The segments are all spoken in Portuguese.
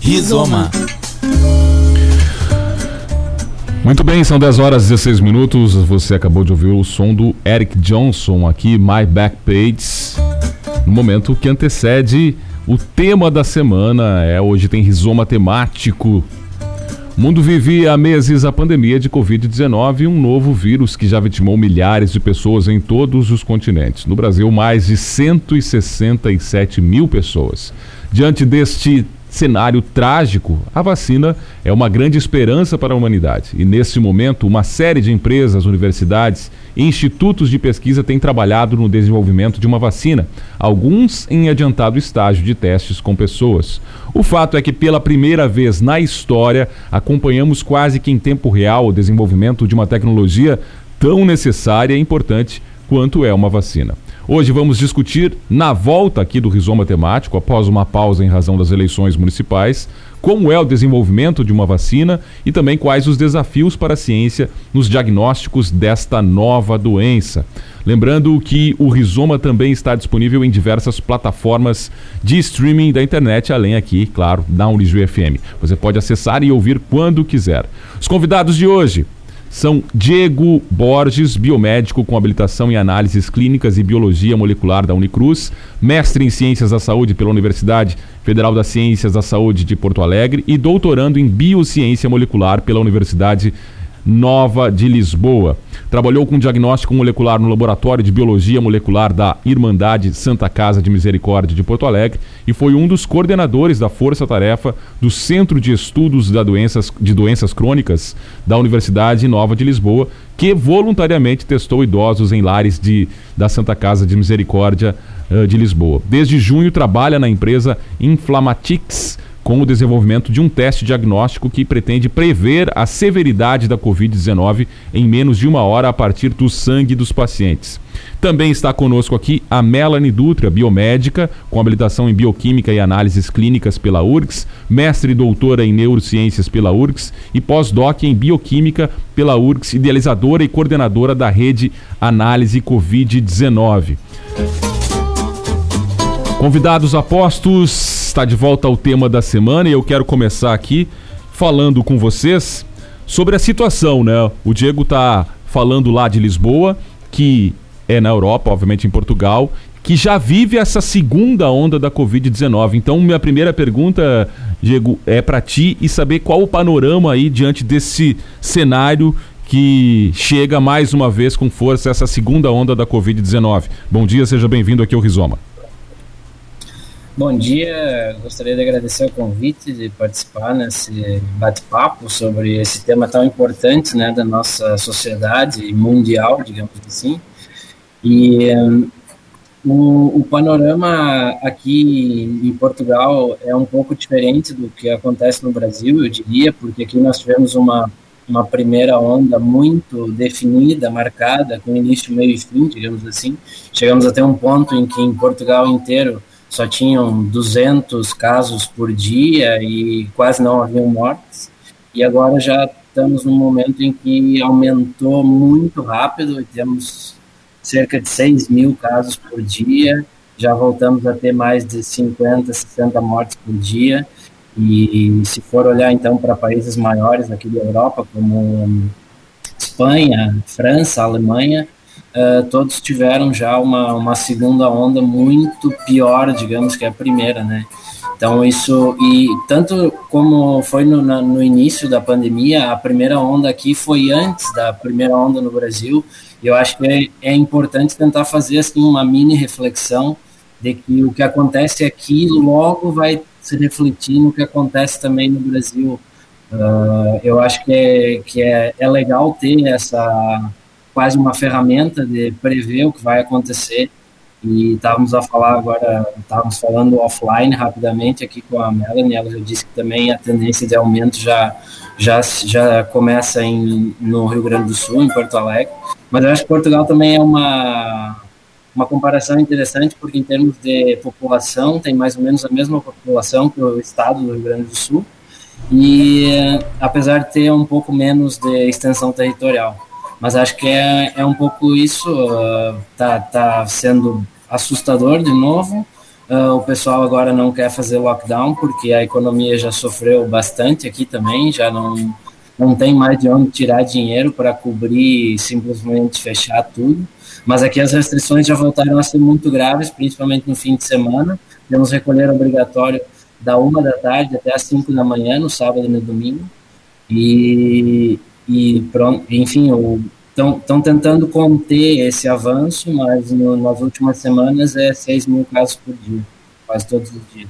Rizoma. Muito bem, são 10 horas e 16 minutos. Você acabou de ouvir o som do Eric Johnson aqui, My Back Page, no momento que antecede o tema da semana. É hoje tem rizoma temático. O mundo vive há meses a pandemia de Covid-19, um novo vírus que já vitimou milhares de pessoas em todos os continentes. No Brasil, mais de 167 mil pessoas. Diante deste cenário trágico, a vacina é uma grande esperança para a humanidade. E nesse momento, uma série de empresas, universidades e institutos de pesquisa têm trabalhado no desenvolvimento de uma vacina, alguns em adiantado estágio de testes com pessoas. O fato é que, pela primeira vez na história, acompanhamos quase que em tempo real o desenvolvimento de uma tecnologia tão necessária e importante quanto é uma vacina. Hoje vamos discutir, na volta aqui do Rizoma Temático, após uma pausa em razão das eleições municipais, como é o desenvolvimento de uma vacina e também quais os desafios para a ciência nos diagnósticos desta nova doença. Lembrando que o Rizoma também está disponível em diversas plataformas de streaming da internet, além aqui, claro, da Unijuí FM. Você pode acessar e ouvir quando quiser. Os convidados de hoje, são Diego Borges, biomédico com habilitação em análises clínicas e biologia molecular da Unicruz, mestre em ciências da saúde pela Universidade Federal das Ciências da Saúde de Porto Alegre e doutorando em biociência molecular pela Universidade Nova de Lisboa. Trabalhou com diagnóstico molecular no Laboratório de Biologia Molecular da Irmandade Santa Casa de Misericórdia de Porto Alegre e foi um dos coordenadores da força-tarefa do Centro de Estudos da doenças, de Doenças Crônicas da Universidade Nova de Lisboa, que voluntariamente testou idosos em lares de, da Santa Casa de Misericórdia uh, de Lisboa. Desde junho trabalha na empresa Inflamatix com o desenvolvimento de um teste diagnóstico que pretende prever a severidade da Covid-19 em menos de uma hora a partir do sangue dos pacientes. Também está conosco aqui a Melanie Dutra, biomédica, com habilitação em bioquímica e análises clínicas pela URGS, mestre e doutora em neurociências pela URGS e pós-doc em bioquímica pela URGS, idealizadora e coordenadora da rede Análise Covid-19. Convidados apostos, está de volta ao tema da semana e eu quero começar aqui falando com vocês sobre a situação, né? O Diego tá falando lá de Lisboa, que é na Europa, obviamente em Portugal, que já vive essa segunda onda da Covid-19. Então, minha primeira pergunta, Diego, é para ti e saber qual o panorama aí diante desse cenário que chega mais uma vez com força essa segunda onda da Covid-19. Bom dia, seja bem-vindo aqui ao Rizoma. Bom dia, gostaria de agradecer o convite de participar nesse bate-papo sobre esse tema tão importante né, da nossa sociedade mundial, digamos assim. E um, o, o, panorama aqui em Portugal é um pouco diferente do que acontece no Brasil, eu diria, porque aqui nós tivemos uma, uma primeira onda muito definida, marcada, com início, meio e fim, digamos assim. Chegamos até um ponto em que em Portugal inteiro só tinham 200 casos por dia e quase não haviam mortes. E agora já estamos num momento em que aumentou muito rápido e temos cerca de 6 mil casos por dia. Já voltamos a ter mais de 50, 60 mortes por dia. E se for olhar então para países maiores aqui da Europa, como Espanha, França, Alemanha, uh, todos tiveram já uma, uma segunda onda muito pior, digamos, que a primeira, né? Então isso e tanto como foi no, na, no início da pandemia, a primeira onda aqui foi antes da primeira onda no Brasil. E eu acho que é, é importante tentar fazer assim uma mini reflexão de que o que acontece aqui logo vai se refletir no que acontece também no Brasil. Uh, eu acho que é, que é, é legal ter essa quase uma ferramenta de prever o que vai acontecer. E estávamos a falar agora, estávamos falando offline rapidamente aqui com a Melanie, ela já disse que também a tendência de aumento já, já, já começa em, no Rio Grande do Sul, em Porto Alegre. Mas eu acho que Portugal também é uma, uma comparação interessante, porque em termos de população, tem mais ou menos a mesma população que o estado do Rio Grande do Sul, e apesar de ter um pouco menos de extensão territorial. Mas acho que é, é um pouco isso, uh, tá, tá sendo assustador de novo, Uh, o pessoal agora não quer fazer lockdown porque a economia já sofreu bastante aqui também, já não, não tem mais de onde tirar dinheiro para cobrir simplesmente fechar tudo. Mas aqui as restrições já voltaram a ser muito graves, principalmente no fim de semana. Temos recolher obrigatório da uma da tarde até as cinco da manhã, no sábado e no domingo. E, e pronto, enfim, estão tentando conter esse avanço, mas no, nas últimas semanas é 6 mil casos por dia, quase todos os dias.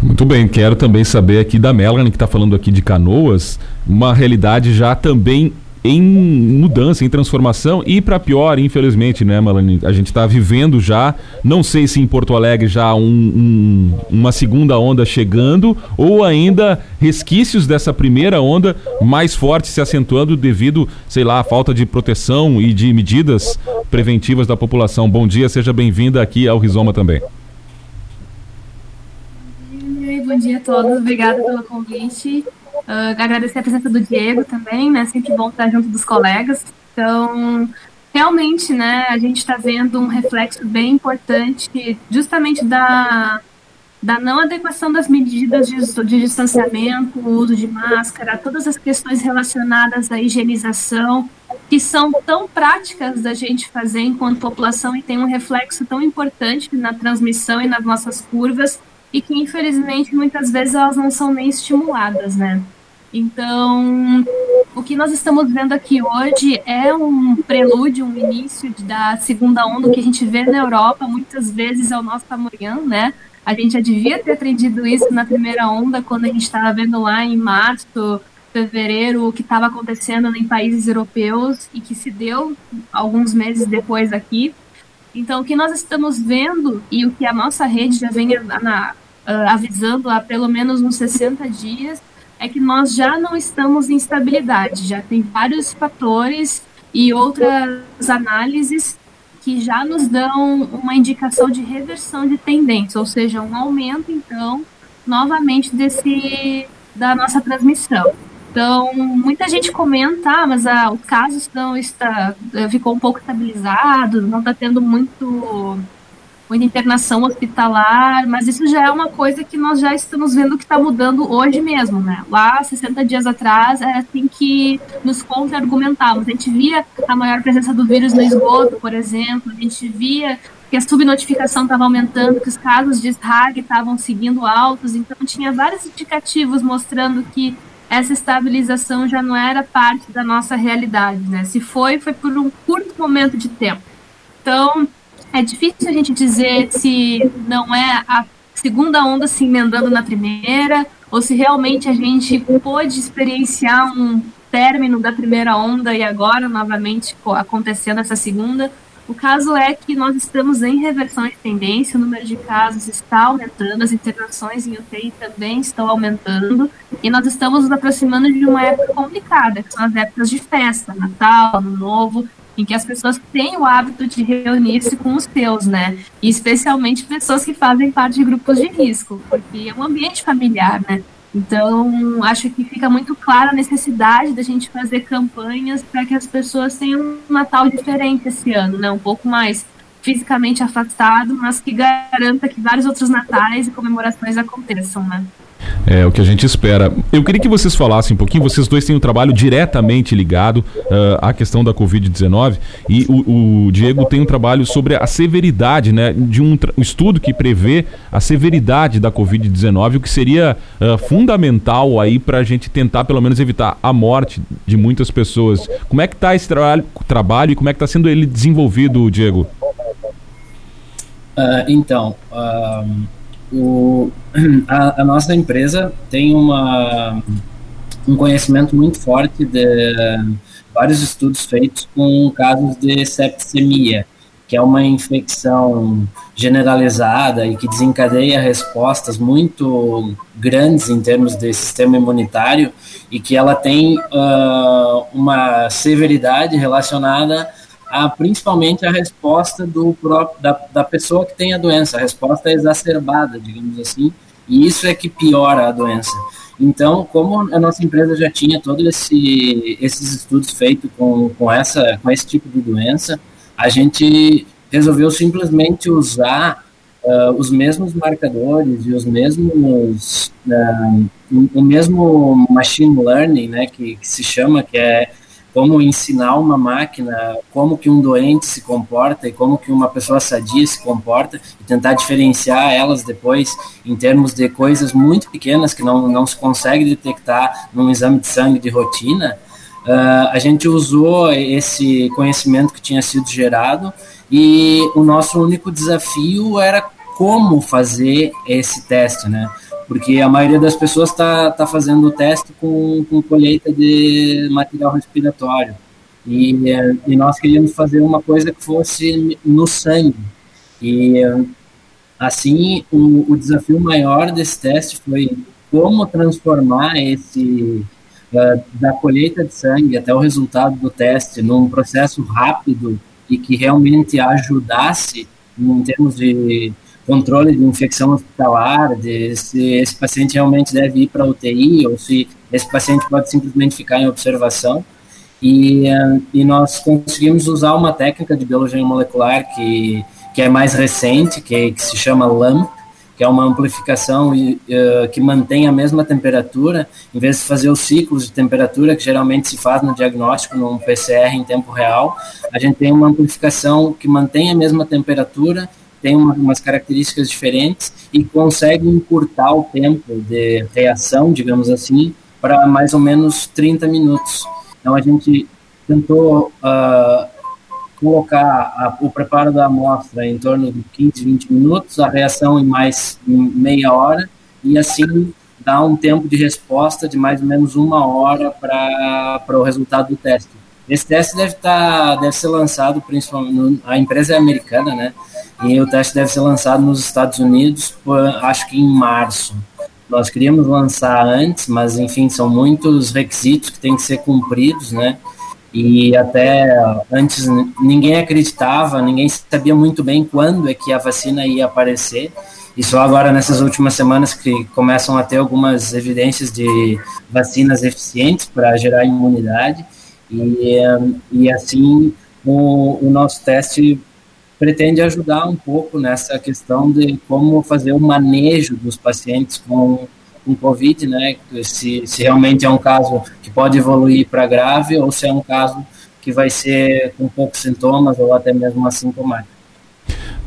Muito bem, quero também saber aqui da Melanie, que está falando aqui de canoas, uma realidade já também em mudança, em transformação e para pior, infelizmente, né, Melanie? A gente está vivendo já, não sei se em Porto Alegre já um, um, uma segunda onda chegando ou ainda resquícios dessa primeira onda mais forte se acentuando devido, sei lá, à falta de proteção e de medidas preventivas da população. Bom dia, seja bem-vinda aqui ao Rizoma também. Bom dia a todos, obrigada pelo convite. Uh, agradecer a presença do Diego também, né? Sempre bom estar junto dos colegas. Então, realmente, né, a gente está vendo um reflexo bem importante justamente da, da não adequação das medidas de, de distanciamento, o uso de máscara, todas as questões relacionadas à higienização, que são tão práticas da gente fazer enquanto população e tem um reflexo tão importante na transmissão e nas nossas curvas, e que infelizmente muitas vezes elas não são nem estimuladas, né? Então, o que nós estamos vendo aqui hoje é um prelúdio, um início da segunda onda que a gente vê na Europa, muitas vezes é o nosso amanhã, né? A gente já devia ter aprendido isso na primeira onda, quando a gente estava vendo lá em março, fevereiro, o que estava acontecendo em países europeus e que se deu alguns meses depois aqui. Então, o que nós estamos vendo e o que a nossa rede já vem na, uh, avisando há pelo menos uns 60 dias é que nós já não estamos em estabilidade, já tem vários fatores e outras análises que já nos dão uma indicação de reversão de tendência, ou seja, um aumento, então, novamente desse da nossa transmissão. Então, muita gente comenta, ah, mas ah, os casos não está, ficou um pouco estabilizado, não está tendo muito muita internação hospitalar, mas isso já é uma coisa que nós já estamos vendo que está mudando hoje mesmo, né? Lá, 60 dias atrás, é assim que nos contra-argumentávamos. A gente via a maior presença do vírus no esgoto, por exemplo, a gente via que a subnotificação estava aumentando, que os casos de SRAG estavam seguindo altos, então tinha vários indicativos mostrando que essa estabilização já não era parte da nossa realidade, né? Se foi, foi por um curto momento de tempo. Então, é difícil a gente dizer se não é a segunda onda se emendando na primeira, ou se realmente a gente pôde experienciar um término da primeira onda e agora novamente acontecendo essa segunda. O caso é que nós estamos em reversão de tendência, o número de casos está aumentando, as internações em UTI também estão aumentando, e nós estamos nos aproximando de uma época complicada, que são as épocas de festa, Natal, Ano Novo, em que as pessoas têm o hábito de reunir-se com os seus, né? E especialmente pessoas que fazem parte de grupos de risco, porque é um ambiente familiar, né? Então, acho que fica muito clara a necessidade da gente fazer campanhas para que as pessoas tenham um Natal diferente esse ano, né? Um pouco mais fisicamente afastado, mas que garanta que vários outros natais e comemorações aconteçam, né? É o que a gente espera. Eu queria que vocês falassem um pouquinho, vocês dois têm um trabalho diretamente ligado uh, à questão da Covid-19 e o, o, Diego tem um trabalho sobre a severidade, né, de um, um estudo que prevê a severidade da Covid-19, o que seria uh, fundamental aí para a gente tentar pelo menos evitar a morte de muitas pessoas. Como é que está esse tra trabalho e como é que está sendo ele desenvolvido, Diego? Uh, então, o, a, a, nossa empresa tem uma, um conhecimento muito forte de vários estudos feitos com casos de septicemia, que é uma infecção generalizada e que desencadeia respostas muito grandes em termos de sistema imunitário e que ela tem uh, uma severidade relacionada a, principalmente a resposta do próprio, da, da pessoa que tem a doença, a resposta é exacerbada, digamos assim, e isso é que piora a doença. Então, como a nossa empresa já tinha todos esse, esses estudos feitos com, com, essa, com esse tipo de doença, a gente resolveu simplesmente usar uh, os mesmos marcadores e os mesmos uh, o mesmo machine learning, né, que, que, se chama, que é como ensinar uma máquina como que um doente se comporta e como que uma pessoa sadia se comporta e tentar diferenciar elas depois em termos de coisas muito pequenas que não, não se consegue detectar num exame de sangue de rotina, uh, a gente usou esse conhecimento que tinha sido gerado e o nosso único desafio era como fazer esse teste, né? Porque a maioria das pessoas está tá fazendo o teste com, com colheita de material respiratório. E, e nós queríamos fazer uma coisa que fosse no sangue. E assim, o, o desafio maior desse teste foi como transformar esse uh, da colheita de sangue até o resultado do teste num processo rápido e que realmente ajudasse em termos de controle de infecção hospitalar, de se esse paciente realmente deve ir para UTI ou se esse paciente pode simplesmente ficar em observação. E, e nós conseguimos usar uma técnica de biologia molecular que, que é mais recente, que, que se chama LAMP, que é uma amplificação uh, que mantém a mesma temperatura, em vez de fazer os ciclos de temperatura que geralmente se faz no diagnóstico, num PCR em tempo real, a gente tem uma amplificação que mantém a mesma temperatura tem uma, umas características diferentes e consegue encurtar o tempo de reação, digamos assim, para mais ou menos 30 minutos. Então a gente tentou uh, colocar a, o preparo da amostra em torno de 15, 20 minutos, a reação em mais meia hora e assim dar um tempo de resposta de mais ou menos uma hora para o resultado do teste. Esse teste deve tá, deve ser lançado principalmente, a empresa é americana, né? E o teste deve ser lançado nos Estados Unidos, por, acho que em março. Nós queríamos lançar antes, mas enfim, são muitos requisitos que têm que ser cumpridos, né? E até antes ninguém acreditava, ninguém sabia muito bem quando é que a vacina ia aparecer. E só agora, nessas últimas semanas, que começam a ter algumas evidências de vacinas eficientes para gerar imunidade. E, e assim, o, o nosso teste pretende ajudar um pouco nessa questão de como fazer o manejo dos pacientes com, com Covid, né? Se, se realmente é um caso que pode evoluir para grave ou se é um caso que vai ser com poucos sintomas ou até mesmo assintomático.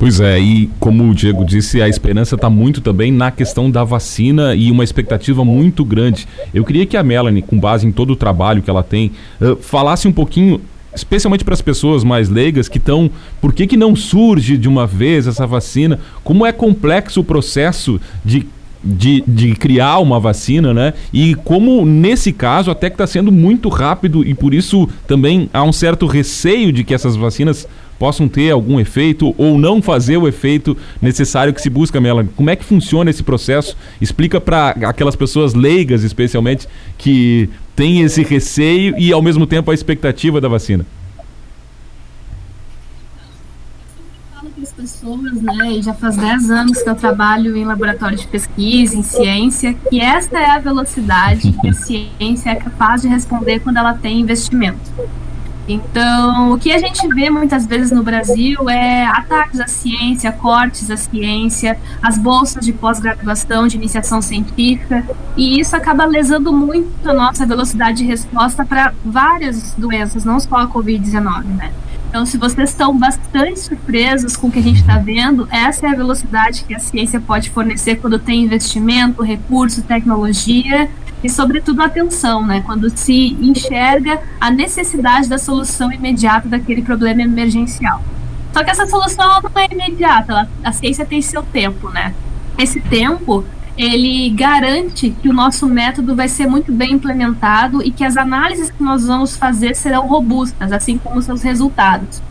Pois é, e como o Diego disse, a esperança está muito também na questão da vacina e uma expectativa muito grande. Eu queria que a Melanie, com base em todo o trabalho que ela tem, uh, falasse um pouquinho especialmente para as pessoas mais leigas que estão, por que, que não surge de uma vez essa vacina? Como é complexo o processo de de, de criar uma vacina, né? E como nesse caso até que está sendo muito rápido e por isso também há um certo receio de que essas vacinas possam ter algum efeito ou não fazer o efeito necessário que se busca, Mela. Como é que funciona esse processo? Explica para aquelas pessoas leigas, especialmente, que têm esse receio e ao mesmo tempo a expectativa da vacina. as pessoas, né, e já faz 10 anos que eu trabalho em laboratório de pesquisa, em ciência, que esta é a velocidade que a ciência é capaz de responder quando ela tem investimento. Então, o que a gente vê muitas vezes no Brasil é ataques à ciência, cortes à ciência, as bolsas de pós-graduação, de iniciação científica, e isso acaba lesando muito a nossa velocidade de resposta para várias doenças, não só a Covid-19, né? Então, se vocês estão bastante surpresos com o que a gente está vendo, essa é a velocidade que a ciência pode fornecer quando tem investimento, recurso, tecnologia e, sobretudo, atenção, né? Quando se enxerga a necessidade da solução imediata daquele problema emergencial. Só que essa solução não é imediata, ela, a ciência tem seu tempo, né? Esse tempo ele garante que o nosso método vai ser muito bem implementado e que as análises que nós vamos fazer serão robustas, assim como seus resultados.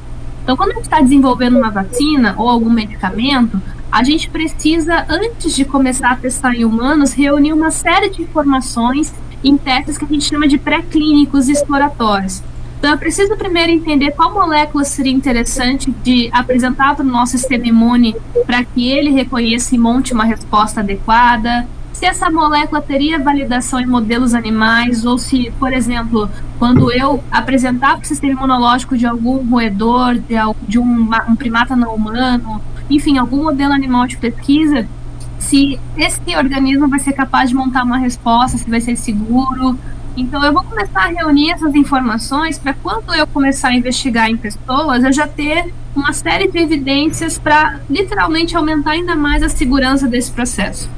Então, quando a gente está desenvolvendo uma vacina ou algum medicamento, a gente precisa, antes de começar a testar em humanos, reunir uma série de informações em testes que a gente chama de pré-clínicos exploratórios. Então, eu preciso primeiro entender qual molécula seria interessante de apresentar para o nosso sistema imune para que ele reconheça e monte uma resposta adequada. Se essa molécula teria validação em modelos animais, ou se, por exemplo, quando eu apresentar para o sistema imunológico de algum roedor, de, de um, um primata não humano, enfim, algum modelo animal de pesquisa, se esse organismo vai ser capaz de montar uma resposta, se vai ser seguro. Então, eu vou começar a reunir essas informações para quando eu começar a investigar em pessoas, eu já ter uma série de evidências para literalmente aumentar ainda mais a segurança desse processo.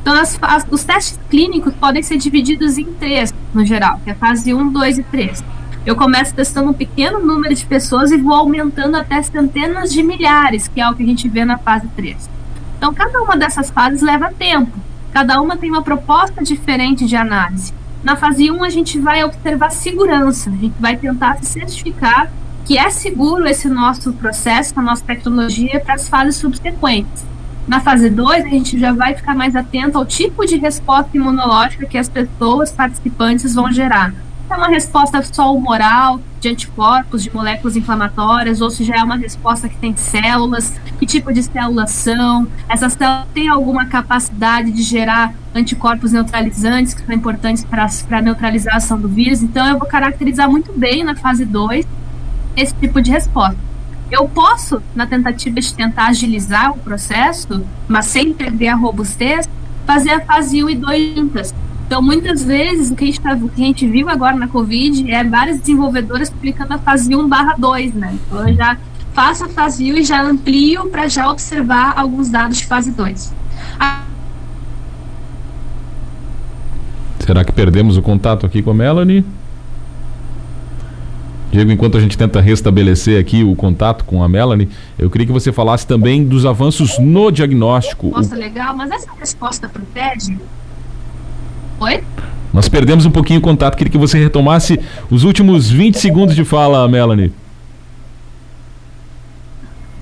Então, as, as, os testes clínicos podem ser divididos em três, no geral, que é fase 1, 2 e 3. Eu começo testando um pequeno número de pessoas e vou aumentando até centenas de milhares, que é o que a gente vê na fase 3. Então, cada uma dessas fases leva tempo. Cada uma tem uma proposta diferente de análise. Na fase 1, a gente vai observar segurança, a gente vai tentar se certificar que é seguro esse nosso processo, a nossa tecnologia para as fases subsequentes. Na fase 2, a gente já vai ficar mais atento ao tipo de resposta imunológica que as pessoas participantes vão gerar é uma resposta só humoral, de anticorpos, de moléculas inflamatórias, ou se já é uma resposta que tem células, que tipo de células são, essas células têm alguma capacidade de gerar anticorpos neutralizantes, que são importantes para a neutralização do vírus. Então, eu vou caracterizar muito bem na fase 2 esse tipo de resposta. Eu posso, na tentativa de tentar agilizar o processo, mas sem perder a robustez, fazer a fase 1 e 2 juntas então, muitas vezes, o que a gente, tá, que a gente viu agora na Covid é várias desenvolvedoras publicando a fase 1 barra 2, né? Então, eu já faço a fase 1 e já amplio para já observar alguns dados de fase 2. A... Será que perdemos o contato aqui com a Melanie? Diego, enquanto a gente tenta restabelecer aqui o contato com a Melanie, eu queria que você falasse também dos avanços no diagnóstico. Nossa, legal, mas essa resposta para o TED Oi? Nós perdemos um pouquinho o contato, queria que você retomasse os últimos 20 segundos de fala, Melanie.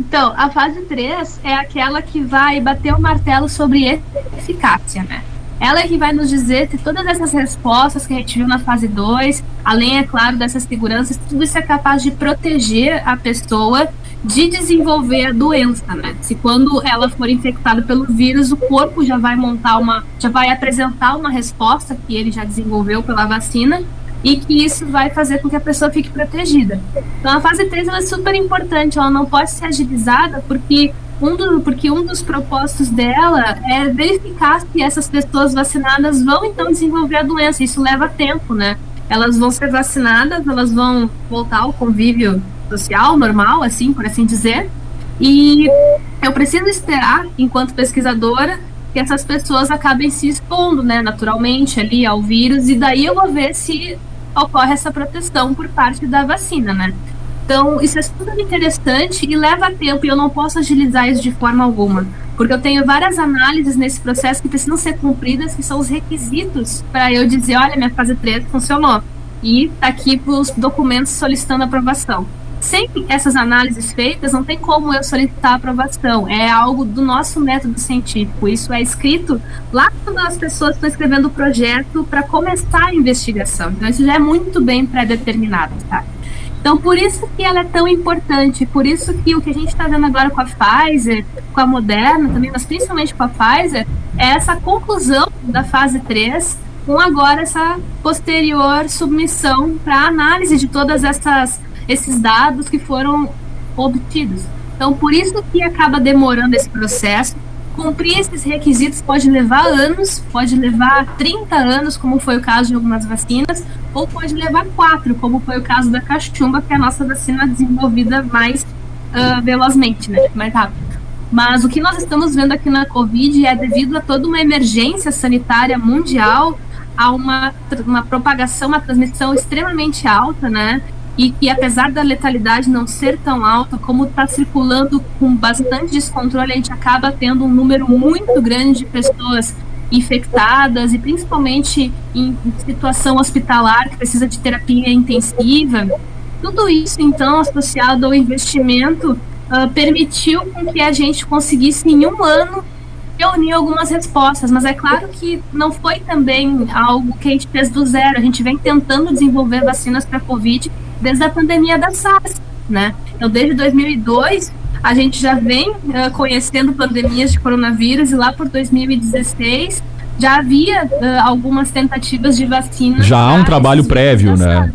Então, a fase 3 é aquela que vai bater o martelo sobre eficácia, né? Ela é que vai nos dizer se todas essas respostas que a gente viu na fase 2, além, é claro, dessas seguranças, tudo isso é capaz de proteger a pessoa de desenvolver a doença, né? Se quando ela for infectada pelo vírus, o corpo já vai montar uma, já vai apresentar uma resposta que ele já desenvolveu pela vacina e que isso vai fazer com que a pessoa fique protegida. Então a fase 3 é super importante, ela não pode ser agilizada porque um, do, porque um dos propósitos dela é verificar se essas pessoas vacinadas vão então desenvolver a doença. Isso leva tempo, né? Elas vão ser vacinadas, elas vão voltar ao convívio social, normal, assim, por assim dizer. E eu preciso esperar, enquanto pesquisadora, que essas pessoas acabem se expondo, né, naturalmente ali ao vírus, e daí eu vou ver se ocorre essa proteção por parte da vacina, né? Então, isso é super interessante e leva tempo, e eu não posso agilizar isso de forma alguma, porque eu tenho várias análises nesse processo que precisam ser cumpridas, que são os requisitos para eu dizer: olha, minha fase 3 funcionou. E tá aqui os documentos solicitando aprovação sem essas análises feitas, não tem como eu solicitar aprovação. É algo do nosso método científico. Isso é escrito lá quando as pessoas estão escrevendo o projeto para começar a investigação. Então, isso já é muito bem pré-determinado, tá? Então, por isso que ela é tão importante, por isso que o que a gente está vendo agora com a Pfizer, com a Moderna também, mas principalmente com a Pfizer, é essa conclusão da fase 3, com agora essa posterior submissão para análise de todas essas esses dados que foram obtidos. Então, por isso que acaba demorando esse processo. Cumprir esses requisitos pode levar anos, pode levar 30 anos, como foi o caso de algumas vacinas, ou pode levar quatro, como foi o caso da cachumba, que é a nossa vacina desenvolvida mais uh, velozmente, né, mais rápido. Mas o que nós estamos vendo aqui na Covid é devido a toda uma emergência sanitária mundial, a uma, uma propagação, uma transmissão extremamente alta, né? E que apesar da letalidade não ser tão alta, como está circulando com bastante descontrole, a gente acaba tendo um número muito grande de pessoas infectadas e principalmente em situação hospitalar que precisa de terapia intensiva. Tudo isso, então, associado ao investimento, uh, permitiu com que a gente conseguisse em um ano reunir algumas respostas, mas é claro que não foi também algo que a gente fez do zero. A gente vem tentando desenvolver vacinas para a Covid desde a pandemia da SARS, né? Então, desde 2002, a gente já vem uh, conhecendo pandemias de coronavírus e lá por 2016 já havia uh, algumas tentativas de vacina. Já há um trabalho prévio, né?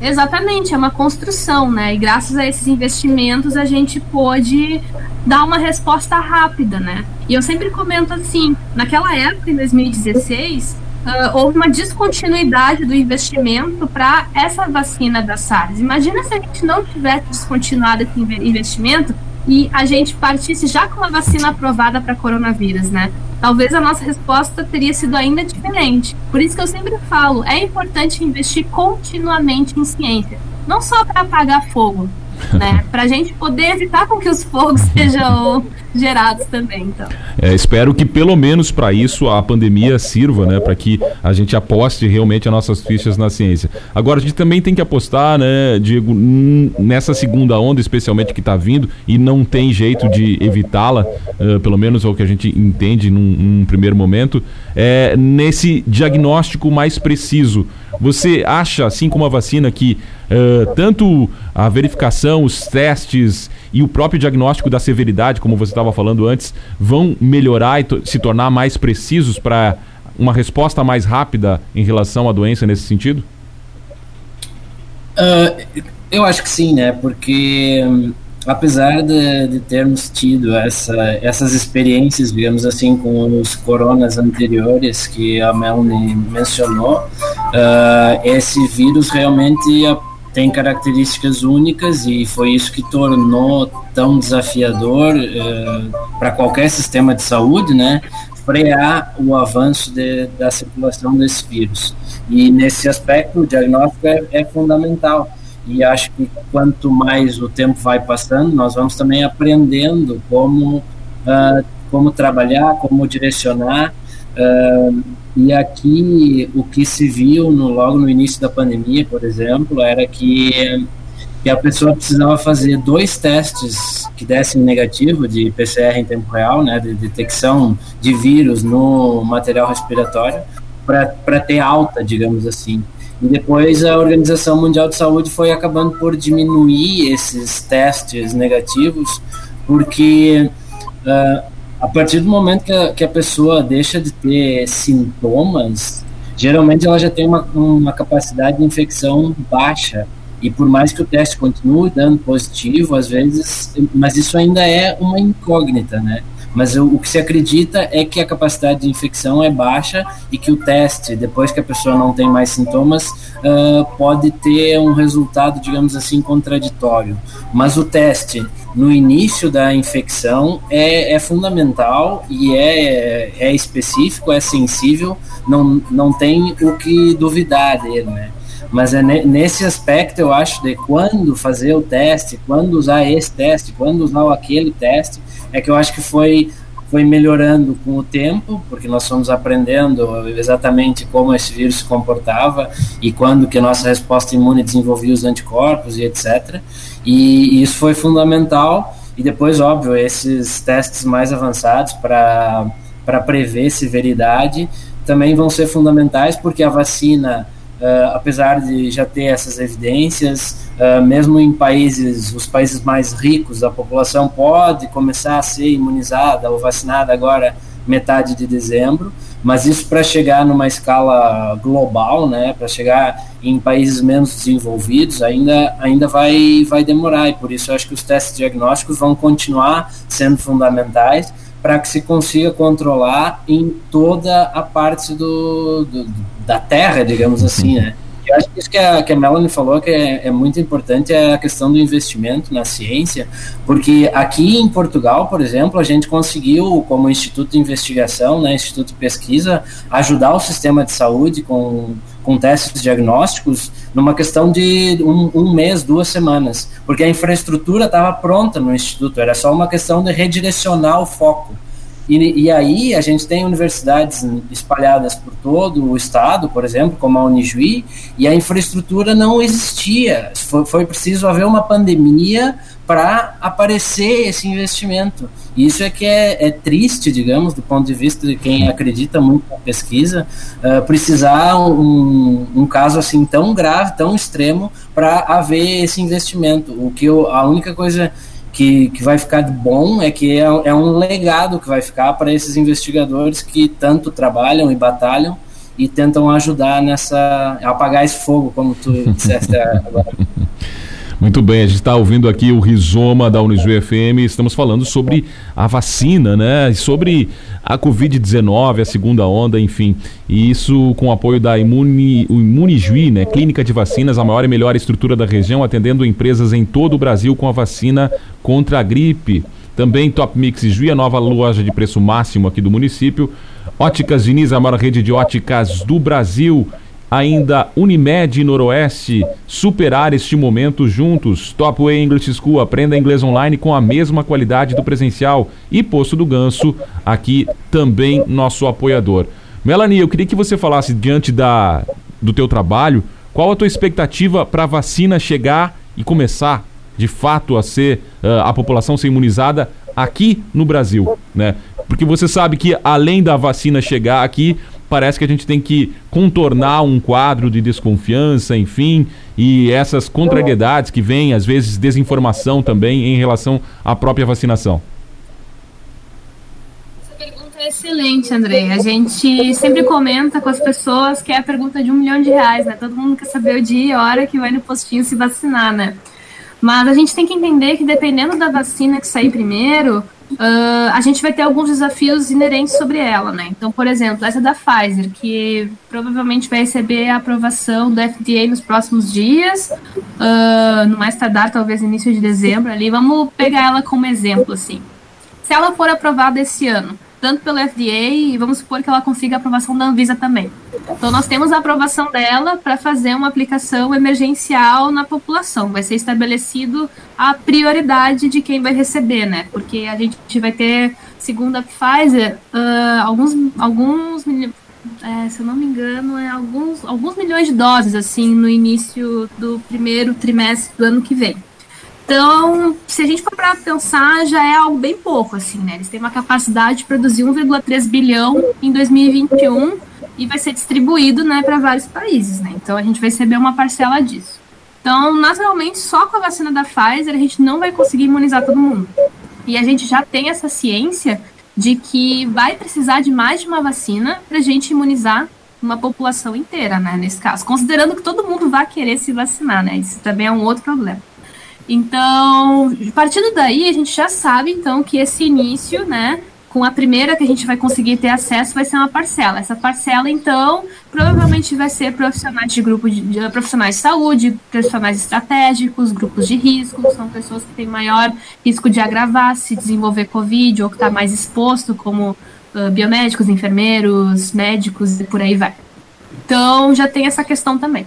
Exatamente, é uma construção, né? E graças a esses investimentos a gente pôde dar uma resposta rápida, né? E eu sempre comento assim, naquela época, em 2016, uh, houve uma descontinuidade do investimento para essa vacina da SARS. Imagina se a gente não tivesse descontinuado esse investimento e a gente partisse já com uma vacina aprovada para coronavírus, né? Talvez a nossa resposta teria sido ainda diferente. Por isso que eu sempre falo, é importante investir continuamente em ciência, não só para apagar fogo, né? Para a gente poder evitar com que os fogos sejam gerados também. Então. É, espero que pelo menos para isso a pandemia sirva, né? Para que a gente aposte realmente as nossas fichas na ciência. Agora a gente também tem que apostar, né, Diego, nessa segunda onda, especialmente que está vindo e não tem jeito de evitá-la, uh, pelo menos é o que a gente entende num, num primeiro momento, é nesse diagnóstico mais preciso. Você acha, assim como a vacina, que uh, tanto a verificação, os testes e o próprio diagnóstico da severidade, como você estava falando antes, vão melhorar e se tornar mais precisos para uma resposta mais rápida em relação à doença nesse sentido? Uh, eu acho que sim, né? Porque um, apesar de, de, termos tido essa, essas experiências, digamos assim, com os coronas anteriores que a Melanie mencionou, uh, esse vírus realmente tem características únicas e foi isso que tornou tão desafiador uh, para qualquer sistema de saúde, né? Frear o avanço de, da circulação desse vírus. E nesse aspecto, o diagnóstico é, é fundamental e acho que quanto mais o tempo vai passando, nós vamos também aprendendo como, uh, como trabalhar, como direcionar. Uh, e aqui o que se viu no, logo no início da pandemia, por exemplo, era que, que a pessoa precisava fazer dois testes que dessem negativo de PCR em tempo real, né, de detecção de vírus no material respiratório, para ter alta, digamos assim. E depois a Organização Mundial de Saúde foi acabando por diminuir esses testes negativos, porque uh, a partir do momento que a, que a pessoa deixa de ter sintomas, geralmente ela já tem uma, uma capacidade de infecção baixa. E por mais que o teste continue dando positivo, às vezes, mas isso ainda é uma incógnita, né? Mas o, o, que se acredita é que a capacidade de infecção é baixa e que o teste, depois que a pessoa não tem mais sintomas, uh, pode ter um resultado, digamos assim, contraditório. Mas o teste no início da infecção é, é fundamental e é, é específico, é sensível, não, não tem o que duvidar dele, né? Mas é nesse aspecto, eu acho, de quando fazer o teste, quando usar esse teste, quando usar aquele teste, é que eu acho que foi foi melhorando com o tempo, porque nós fomos aprendendo exatamente como esse vírus se comportava e quando que a nossa resposta imune desenvolvia os anticorpos e etc. E, e isso foi fundamental. E depois, óbvio, esses testes mais avançados para prever severidade também vão ser fundamentais, porque a vacina Uh, apesar de já ter essas evidências, uh, mesmo em países, os países mais ricos, a população pode começar a ser imunizada ou vacinada agora metade de dezembro, mas isso para chegar numa escala global, né, para chegar em países menos desenvolvidos, ainda, ainda vai, vai demorar, e por isso eu acho que os testes diagnósticos vão continuar sendo fundamentais, para que se consiga controlar em toda a parte do, do da terra, digamos assim, né? Eu acho que isso que a, que a Melanie falou que é, é, muito importante é a questão do investimento na ciência, porque aqui em Portugal, por exemplo, a gente conseguiu, como Instituto de Investigação, né, Instituto de Pesquisa, ajudar o sistema de saúde com, com testes diagnósticos numa questão de um, um mês, duas semanas, porque a infraestrutura estava pronta no Instituto, era só uma questão de redirecionar o foco. E, e, aí a gente tem universidades espalhadas por todo o estado, por exemplo, como a Unijuí, e a infraestrutura não existia. Foi, foi preciso haver uma pandemia para aparecer esse investimento. E isso é que é, é, triste, digamos, do ponto de vista de quem acredita muito na pesquisa, uh, precisar um, um caso assim tão grave, tão extremo, para haver esse investimento. O que eu, a única coisa que, que vai ficar de bom é que é, é um legado que vai ficar para esses investigadores que tanto trabalham e batalham e tentam ajudar nessa apagar esse fogo, como tu disseste agora. Muito bem, a gente está ouvindo aqui o Rizoma da Unijuí FM, estamos falando sobre a vacina, né? Sobre a Covid-19, a segunda onda, enfim. E isso com o apoio da Imuni, Imunijuí, né? Clínica de Vacinas, a maior e melhor estrutura da região, atendendo empresas em todo o Brasil com a vacina contra a gripe. Também Top Mix Juí, a nova loja de preço máximo aqui do município. Óticas Diniz, a maior rede de óticas do Brasil ainda Unimed Noroeste, superar este momento juntos. Topway English School, aprenda inglês online com a mesma qualidade do presencial. E Posto do Ganso, aqui também nosso apoiador. Melanie, eu queria que você falasse diante da, do teu trabalho, qual a tua expectativa para a vacina chegar e começar de fato a ser uh, a população ser imunizada aqui no Brasil, né? Porque você sabe que além da vacina chegar aqui, parece que a gente tem que contornar um quadro de desconfiança, enfim, e essas contrariedades que vêm, às vezes desinformação também em relação à própria vacinação. Essa pergunta é excelente, André. A gente sempre comenta com as pessoas que é a pergunta de um milhão de reais, né? Todo mundo quer saber o dia e a hora que vai no postinho se vacinar, né? Mas a gente tem que entender que dependendo da vacina que sair primeiro, uh, a gente vai ter alguns desafios inerentes sobre ela, né? Então, por exemplo, essa da Pfizer, que provavelmente vai receber a aprovação do FDA nos próximos dias, uh, no mais tardar, talvez início de dezembro ali. Vamos pegar ela como exemplo, assim. Se ela for aprovada esse ano, tanto pelo FDA e vamos supor que ela consiga a aprovação da Anvisa também. Então nós temos a aprovação dela para fazer uma aplicação emergencial na população. Vai ser estabelecido a prioridade de quem vai receber, né? Porque a gente vai ter, segundo a Pfizer, uh, alguns, alguns é, se eu não me engano, é alguns, alguns milhões de doses assim no início do primeiro trimestre do ano que vem. Então, se a gente for para pensar, já é algo bem pouco, assim, né? Eles têm uma capacidade de produzir 1,3 bilhão em 2021 e vai ser distribuído, né, para vários países, né? Então, a gente vai receber uma parcela disso. Então, naturalmente, só com a vacina da Pfizer a gente não vai conseguir imunizar todo mundo. E a gente já tem essa ciência de que vai precisar de mais de uma vacina para a gente imunizar uma população inteira, né, nesse caso. Considerando que todo mundo vai querer se vacinar, né? Isso também é um outro problema. Então, partindo daí, a gente já sabe, então, que esse início, né, com a primeira que a gente vai conseguir ter acesso vai ser uma parcela. Essa parcela, então, provavelmente vai ser profissionais de grupo de, de profissionais de saúde, profissionais estratégicos, grupos de risco, são pessoas que têm maior risco de agravar, se desenvolver Covid, ou que está mais exposto, como uh, biomédicos, enfermeiros, médicos e por aí vai. Então, já tem essa questão também.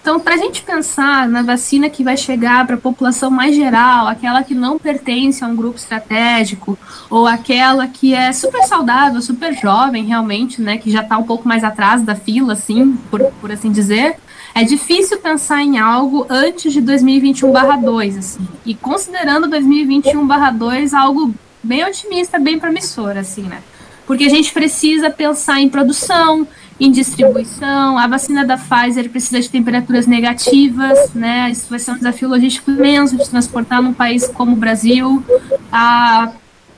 Então, para a gente pensar na vacina que vai chegar para a população mais geral, aquela que não pertence a um grupo estratégico, ou aquela que é super saudável, super jovem realmente, né, que já está um pouco mais atrás da fila, assim, por, por assim dizer, é difícil pensar em algo antes de 2021/2, assim. E considerando 2021/2 algo bem otimista, bem promissor, assim, né? Porque a gente precisa pensar em produção, em distribuição. A vacina da Pfizer precisa de temperaturas negativas, né? Isso vai ser um desafio logístico imenso de transportar num país como o Brasil. A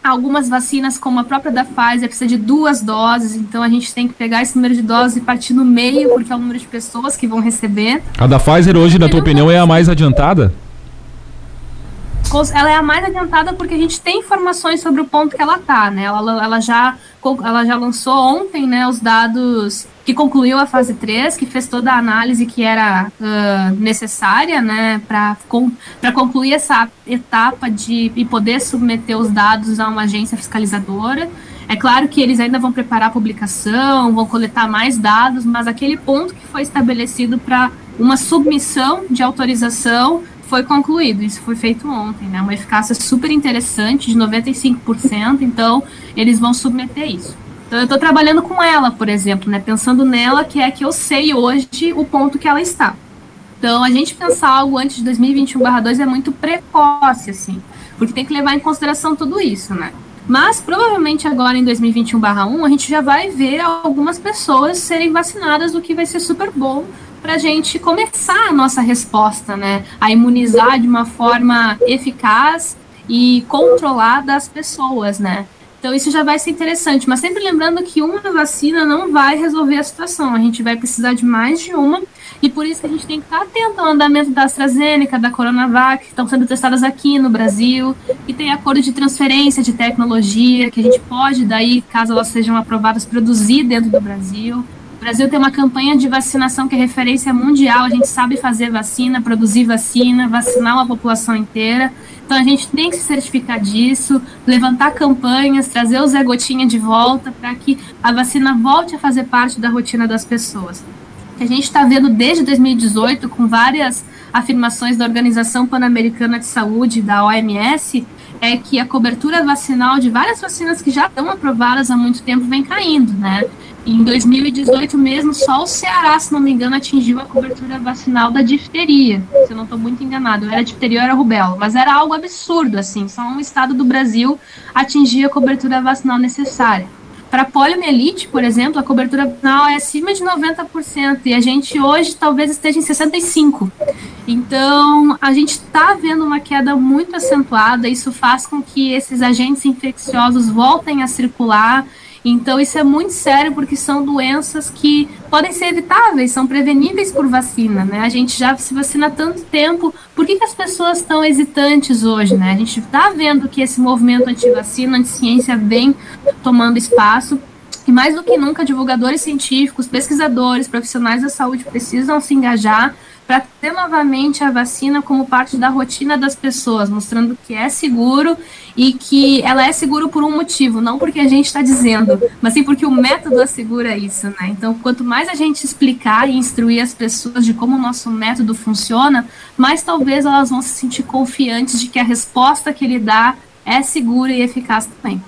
Algumas vacinas, como a própria da Pfizer, precisa de duas doses, então a gente tem que pegar esse número de doses e partir no meio, porque é o número de pessoas que vão receber. A da Pfizer hoje, na tua opinião, é a mais adiantada? Ela é a mais adiantada porque a gente tem informações sobre o ponto que ela está, né? Ela, ela, já, ela já lançou ontem, né, os dados que concluiu a fase 3, que fez toda a análise que era uh, necessária, né, para com, concluir essa etapa de e poder submeter os dados a uma agência fiscalizadora. É claro que eles ainda vão preparar a publicação, vão coletar mais dados, mas aquele ponto que foi estabelecido para uma submissão de autorização foi concluído. Isso foi feito ontem, né? Uma eficácia super interessante, de 95%, então eles vão submeter isso. Então eu estou trabalhando com ela, por exemplo, né? Pensando nela, que é que eu sei hoje o ponto que ela está. Então a gente pensar algo antes de 2021/2 é muito precoce, assim, porque tem que levar em consideração tudo isso, né? Mas provavelmente agora em 2021/1 a gente já vai ver algumas pessoas serem vacinadas, o que vai ser super bom para a gente começar a nossa resposta, né? A imunizar de uma forma eficaz e controlada as pessoas, né? Então isso já vai ser interessante, mas sempre lembrando que uma vacina não vai resolver a situação, a gente vai precisar de mais de uma, e por isso que a gente tem que estar atento ao andamento da AstraZeneca, da Coronavac, que estão sendo testadas aqui no Brasil, e tem acordo de transferência de tecnologia, que a gente pode daí, caso elas sejam aprovadas, produzir dentro do Brasil. O Brasil tem uma campanha de vacinação que é referência mundial. A gente sabe fazer vacina, produzir vacina, vacinar uma população inteira. Então a gente tem que se certificar disso, levantar campanhas, trazer o Zé Gotinha de volta para que a vacina volte a fazer parte da rotina das pessoas. A gente está vendo desde 2018, com várias afirmações da Organização Pan-Americana de Saúde, da OMS, é que a cobertura vacinal de várias vacinas que já estão aprovadas há muito tempo vem caindo, né? Em 2018 mesmo, só o Ceará, se não me engano, atingiu a cobertura vacinal da difteria. Se eu não estou muito enganado, era difteria ou era rubéola, mas era algo absurdo, assim. Só um estado do Brasil atingia a cobertura vacinal necessária. Para poliomielite, por exemplo, a cobertura vacinal é acima de 90% e a gente hoje talvez esteja em 65%. Então, a gente está vendo uma queda muito acentuada, isso faz com que esses agentes infecciosos voltem a circular então isso é muito sério porque são doenças que podem ser evitáveis, são preveníveis por vacina, né? A gente já se vacina há tanto tempo, por que, que as pessoas estão hesitantes hoje, né? A gente está vendo que esse movimento anti-vacina, anti-ciência vem tomando espaço. E mais do que nunca, divulgadores científicos, pesquisadores, profissionais da saúde precisam se engajar para ter novamente a vacina como parte da rotina das pessoas, mostrando que é seguro e que ela é seguro por um motivo, não porque a gente está dizendo, mas sim porque o método assegura isso, né? Então, quanto mais a gente explicar e instruir as pessoas de como o nosso método funciona, mais talvez elas vão se sentir confiantes de que a resposta que ele dá é segura e eficaz também.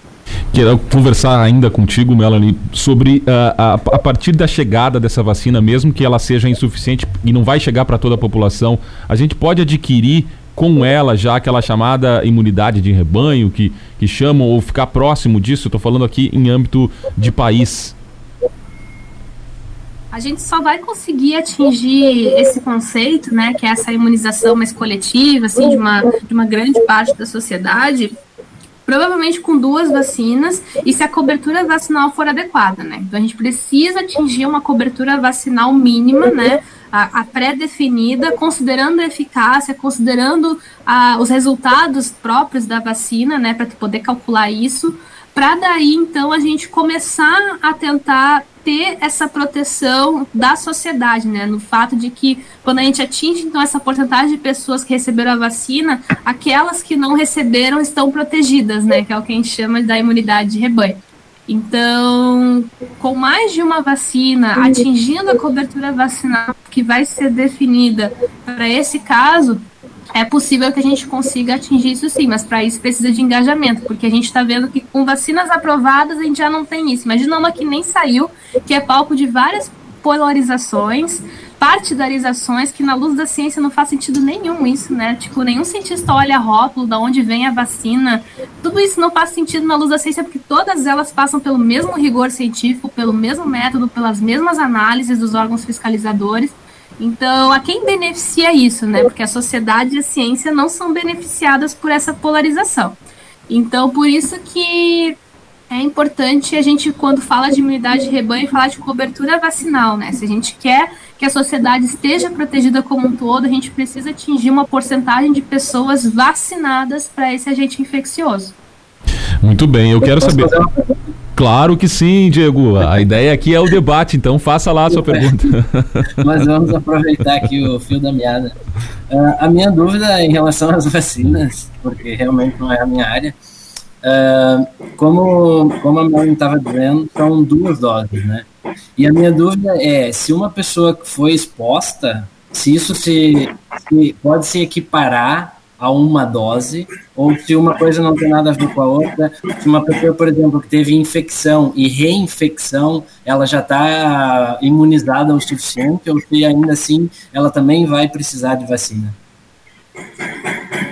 Quero conversar ainda contigo, Melanie, sobre uh, a, a, partir da chegada dessa vacina, mesmo que ela seja insuficiente e não vai chegar para toda a população, a gente pode adquirir com ela já aquela chamada imunidade de rebanho que, que chamam ou ficar próximo disso? Estou falando aqui em âmbito de país. A gente só vai conseguir atingir esse conceito, né, que é essa imunização mais coletiva, assim, de uma, de uma grande parte da sociedade, provavelmente com duas vacinas e se a cobertura vacinal for adequada, né? Então a gente precisa atingir uma cobertura vacinal mínima, né? A, a pré-definida, considerando a eficácia, considerando a, os resultados próprios da vacina, né? Para poder calcular isso, para daí então a gente começar a tentar ter essa proteção da sociedade, né? No fato de que quando a gente atinge então essa porcentagem de pessoas que receberam a vacina, aquelas que não receberam estão protegidas, né? Que é o que a gente chama da imunidade de rebanho. Então, com mais de uma vacina, atingindo a cobertura vacinal que vai ser definida para esse caso, é possível que a gente consiga atingir isso sim, mas para isso precisa de engajamento, porque a gente está vendo que com vacinas aprovadas a gente já não tem isso. Imagina uma que nem saiu, que é palco de várias polarizações, partidarizações, que na luz da ciência não faz sentido nenhum isso, né? Tipo, nenhum cientista olha rótulo, da onde vem a vacina. Tudo isso não faz sentido na luz da ciência, porque todas elas passam pelo mesmo rigor científico, pelo mesmo método, pelas mesmas análises dos órgãos fiscalizadores. Então, a quem beneficia isso, né? Porque a sociedade e a ciência não são beneficiadas por essa polarização. Então, por isso que é importante a gente, quando fala de imunidade de rebanho, falar de cobertura vacinal, né? Se a gente quer que a sociedade esteja protegida como um todo, a gente precisa atingir uma porcentagem de pessoas vacinadas para esse agente infeccioso. Muito bem, eu quero saber. Claro que sim, Diego. A ideia aqui é o debate, então faça lá a sua pergunta. Mas vamos aproveitar aqui o fio da meada. Uh, a minha dúvida em relação às vacinas, porque realmente não é a minha área, uh, como, como a Melanie estava dizendo, são duas doses, né? E a minha dúvida é se uma pessoa que foi exposta, se isso se, se pode se equiparar a uma dose, ou se uma coisa não tem nada a ver com a outra, se uma pessoa, por exemplo, que teve infecção e reinfecção, ela já está imunizada o suficiente, ou se ainda assim ela também vai precisar de vacina?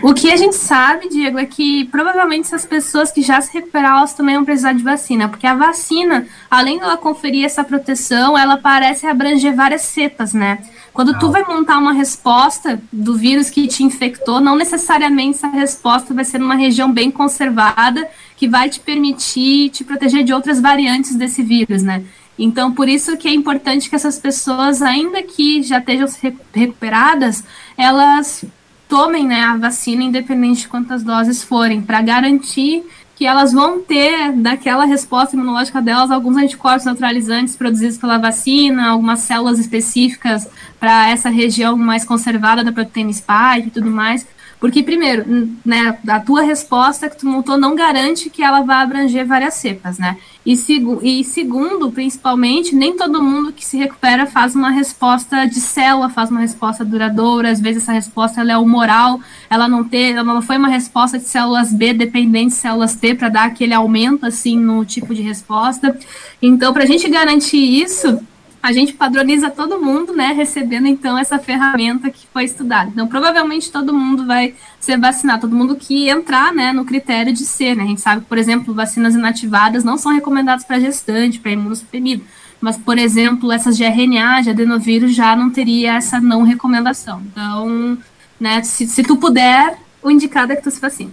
O que a gente sabe, Diego, é que provavelmente essas pessoas que já se recuperaram, elas também vão precisar de vacina, porque a vacina, além de ela conferir essa proteção, ela parece abranger várias cepas, né? Quando tu vai montar uma resposta do vírus que te infectou, não necessariamente essa resposta vai ser numa região bem conservada, que vai te permitir te proteger de outras variantes desse vírus, né? Então, por isso que é importante que essas pessoas, ainda que já estejam recuperadas, elas tomem né, a vacina, independente de quantas doses forem, para garantir que elas vão ter daquela resposta imunológica delas alguns anticorpos neutralizantes produzidos pela vacina, algumas células específicas para essa região mais conservada da proteína spike e tudo mais, porque, primeiro, né, a tua resposta que tu montou não garante que ela vá abranger várias cepas, né? E, seg e segundo, principalmente, nem todo mundo que se recupera faz uma resposta de célula, faz uma resposta duradoura. Às vezes essa resposta ela é humoral, ela não, ter, ela não foi uma resposta de células B dependente de células T para dar aquele aumento assim no tipo de resposta. Então, para a gente garantir isso, a gente padroniza todo mundo, né, recebendo então essa ferramenta que foi estudada. Então, provavelmente todo mundo vai ser vacinado, todo mundo que entrar, né, no critério de ser, né. A gente sabe por exemplo, vacinas inativadas não são recomendadas para gestante, para imunossuprimido. Mas, por exemplo, essas de RNA, de adenovírus, já não teria essa não recomendação. Então, né, se, se tu puder, o indicado é que tu se vacine.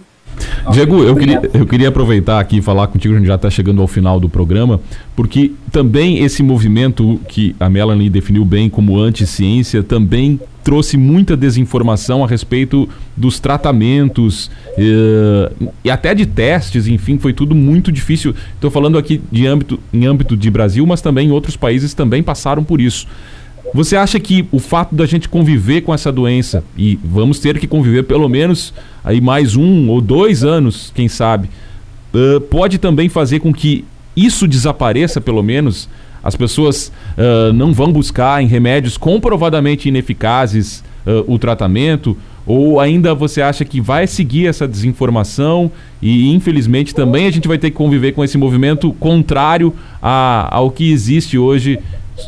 Diego, eu queria, eu queria aproveitar aqui e falar contigo, a gente já está chegando ao final do programa, porque também esse movimento que a Melanie definiu bem como anti-ciência também trouxe muita desinformação a respeito dos tratamentos eh, e até de testes, enfim, foi tudo muito difícil. Estou falando aqui de âmbito, em âmbito de Brasil, mas também outros países também passaram por isso. Você acha que o fato da gente conviver com essa doença, e vamos ter que conviver pelo menos aí mais um ou dois anos, quem sabe, uh, pode também fazer com que isso desapareça, pelo menos? As pessoas uh, não vão buscar em remédios comprovadamente ineficazes uh, o tratamento? Ou ainda você acha que vai seguir essa desinformação e infelizmente também a gente vai ter que conviver com esse movimento contrário a, ao que existe hoje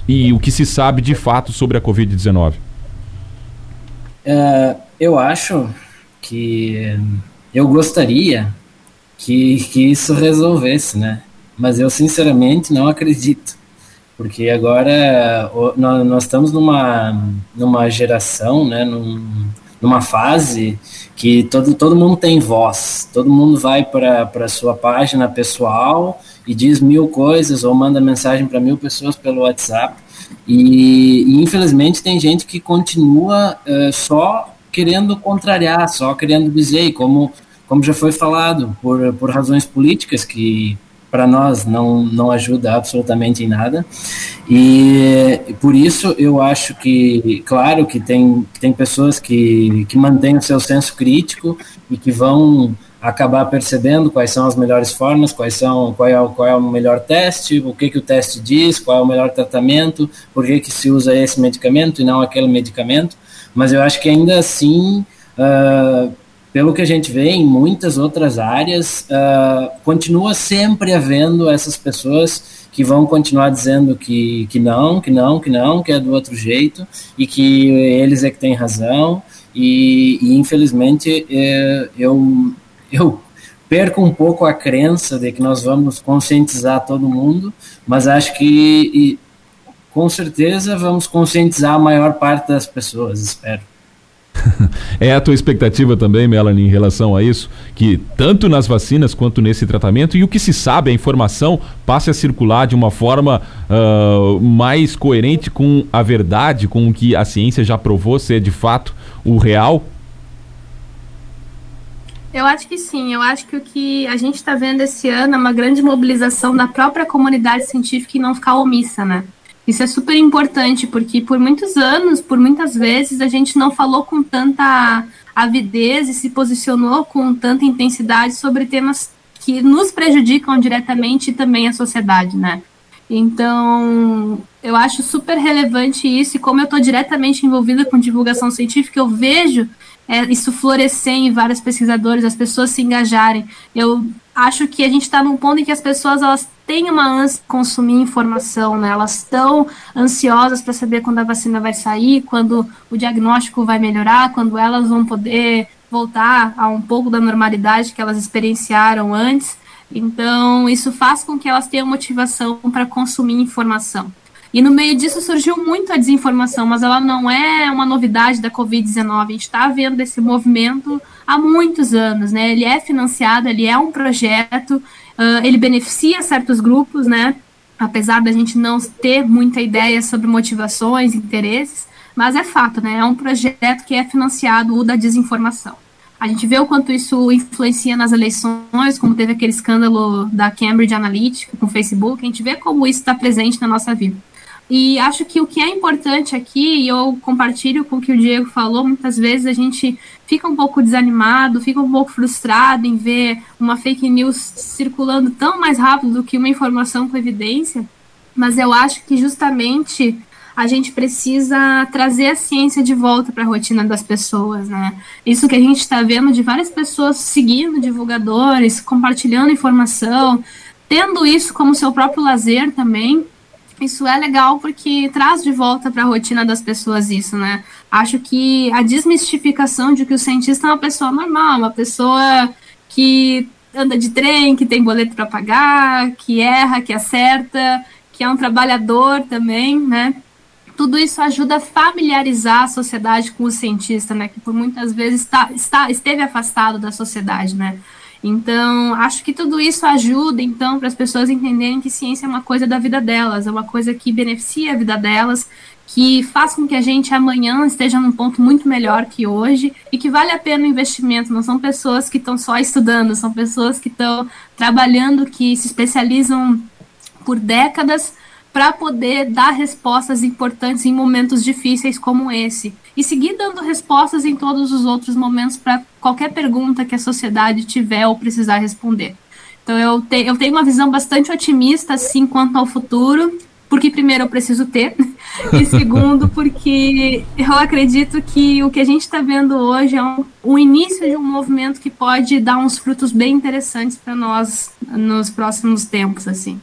e o que se sabe de fato sobre a Covid-19? É, eu acho que eu gostaria que, que isso resolvesse, né? Mas eu sinceramente não acredito, porque agora nós, nós estamos numa, numa geração, né? Num, numa fase que todo, todo mundo tem voz, todo mundo vai para a sua página pessoal e diz mil coisas ou manda mensagem para mil pessoas pelo WhatsApp. E, e, infelizmente tem gente que continua uh, só querendo contrariar, só querendo dizer, como, como já foi falado, por, por razões políticas que para nós não, não ajuda absolutamente em nada. E por isso eu acho que, claro, que tem, tem pessoas que, que mantêm o seu senso crítico e que vão acabar percebendo quais são as melhores formas, quais são, qual, é, o, qual é o melhor teste, o que, que o teste diz, qual é o melhor tratamento, por que, que se usa esse medicamento e não aquele medicamento. Mas eu acho que ainda assim, uh, pelo que a gente vê em muitas outras áreas, uh, continua sempre havendo essas pessoas que vão continuar dizendo que, que não, que não, que não, que é do outro jeito e que eles é que têm razão. E, e infelizmente eh, eu eu perco um pouco a crença de que nós vamos conscientizar todo mundo, mas acho que e, com certeza vamos conscientizar a maior parte das pessoas, espero. é a tua expectativa também, Melanie, em relação a isso? Que tanto nas vacinas quanto nesse tratamento, e o que se sabe, a informação passe a circular de uma forma uh, mais coerente com a verdade, com o que a ciência já provou ser de fato o real? Eu acho que sim. Eu acho que o que a gente está vendo esse ano é uma grande mobilização da própria comunidade científica e não ficar omissa, né? Isso é super importante, porque por muitos anos, por muitas vezes, a gente não falou com tanta avidez e se posicionou com tanta intensidade sobre temas que nos prejudicam diretamente e também a sociedade, né? Então, eu acho super relevante isso, e como eu estou diretamente envolvida com divulgação científica, eu vejo é, isso florescer em vários pesquisadores, as pessoas se engajarem. Eu acho que a gente está num ponto em que as pessoas elas têm uma ânsia de consumir informação, né? Elas estão ansiosas para saber quando a vacina vai sair, quando o diagnóstico vai melhorar, quando elas vão poder voltar a um pouco da normalidade que elas experienciaram antes. Então, isso faz com que elas tenham motivação para consumir informação. E no meio disso surgiu muito a desinformação, mas ela não é uma novidade da Covid-19. A gente está vendo esse movimento há muitos anos, né? Ele é financiado, ele é um projeto, uh, ele beneficia certos grupos, né? Apesar da gente não ter muita ideia sobre motivações, interesses, mas é fato, né? É um projeto que é financiado o da desinformação. A gente vê o quanto isso influencia nas eleições, como teve aquele escândalo da Cambridge Analytica com o Facebook, a gente vê como isso está presente na nossa vida. E acho que o que é importante aqui, e eu compartilho com o que o Diego falou, muitas vezes a gente fica um pouco desanimado, fica um pouco frustrado em ver uma fake news circulando tão mais rápido do que uma informação com evidência, mas eu acho que justamente a gente precisa trazer a ciência de volta para a rotina das pessoas, né? Isso que a gente está vendo de várias pessoas seguindo divulgadores, compartilhando informação, tendo isso como seu próprio lazer também, isso é legal porque traz de volta para a rotina das pessoas isso, né? Acho que a desmistificação de que o cientista é uma pessoa normal, uma pessoa que anda de trem, que tem boleto para pagar, que erra, que acerta, que é um trabalhador também, né? Tudo isso ajuda a familiarizar a sociedade com o cientista, né? Que por muitas vezes está, está, esteve afastado da sociedade, né? Então, acho que tudo isso ajuda, então, para as pessoas entenderem que ciência é uma coisa da vida delas, é uma coisa que beneficia a vida delas, que faz com que a gente amanhã esteja num ponto muito melhor que hoje e que vale a pena o investimento. Não são pessoas que estão só estudando, são pessoas que estão trabalhando, que se especializam por décadas para poder dar respostas importantes em momentos difíceis como esse e seguir dando respostas em todos os outros momentos para qualquer pergunta que a sociedade tiver ou precisar responder. Então eu, te, eu tenho uma visão bastante otimista assim quanto ao futuro, porque primeiro eu preciso ter e segundo porque eu acredito que o que a gente está vendo hoje é um, o início de um movimento que pode dar uns frutos bem interessantes para nós nos próximos tempos assim.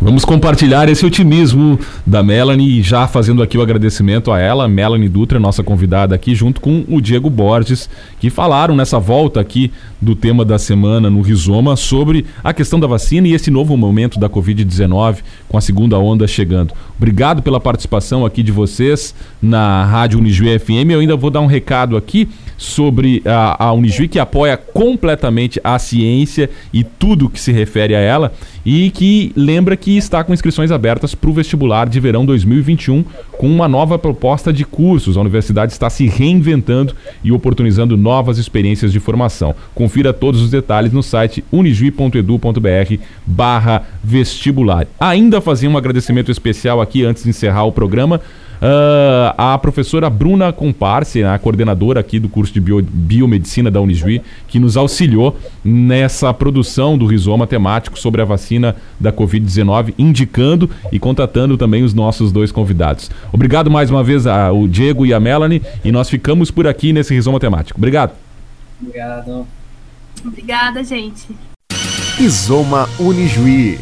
Vamos compartilhar esse otimismo da Melanie, já fazendo aqui o agradecimento a ela, Melanie Dutra, nossa convidada aqui, junto com o Diego Borges, que falaram nessa volta aqui do tema da semana no Rizoma sobre a questão da vacina e esse novo momento da Covid-19 com a segunda onda chegando. Obrigado pela participação aqui de vocês na Rádio Unijuí FM. Eu ainda vou dar um recado aqui sobre a, a Unijuí, que apoia completamente a ciência e tudo que se refere a ela e que lembra que está com inscrições abertas para o vestibular de verão 2021 com uma nova proposta de cursos. A universidade está se reinventando e oportunizando novas experiências de formação. Confira todos os detalhes no site unijuí.edu.br barra vestibular. Ainda fazia um agradecimento especial aqui antes de encerrar o programa Uh, a professora Bruna Comparse, a coordenadora aqui do curso de Bio, Biomedicina da Unijuí, que nos auxiliou nessa produção do rizoma temático sobre a vacina da Covid-19, indicando e contatando também os nossos dois convidados. Obrigado mais uma vez ao Diego e a Melanie, e nós ficamos por aqui nesse rizoma temático. Obrigado. Obrigado. Obrigada, gente. Rizoma Unijuí.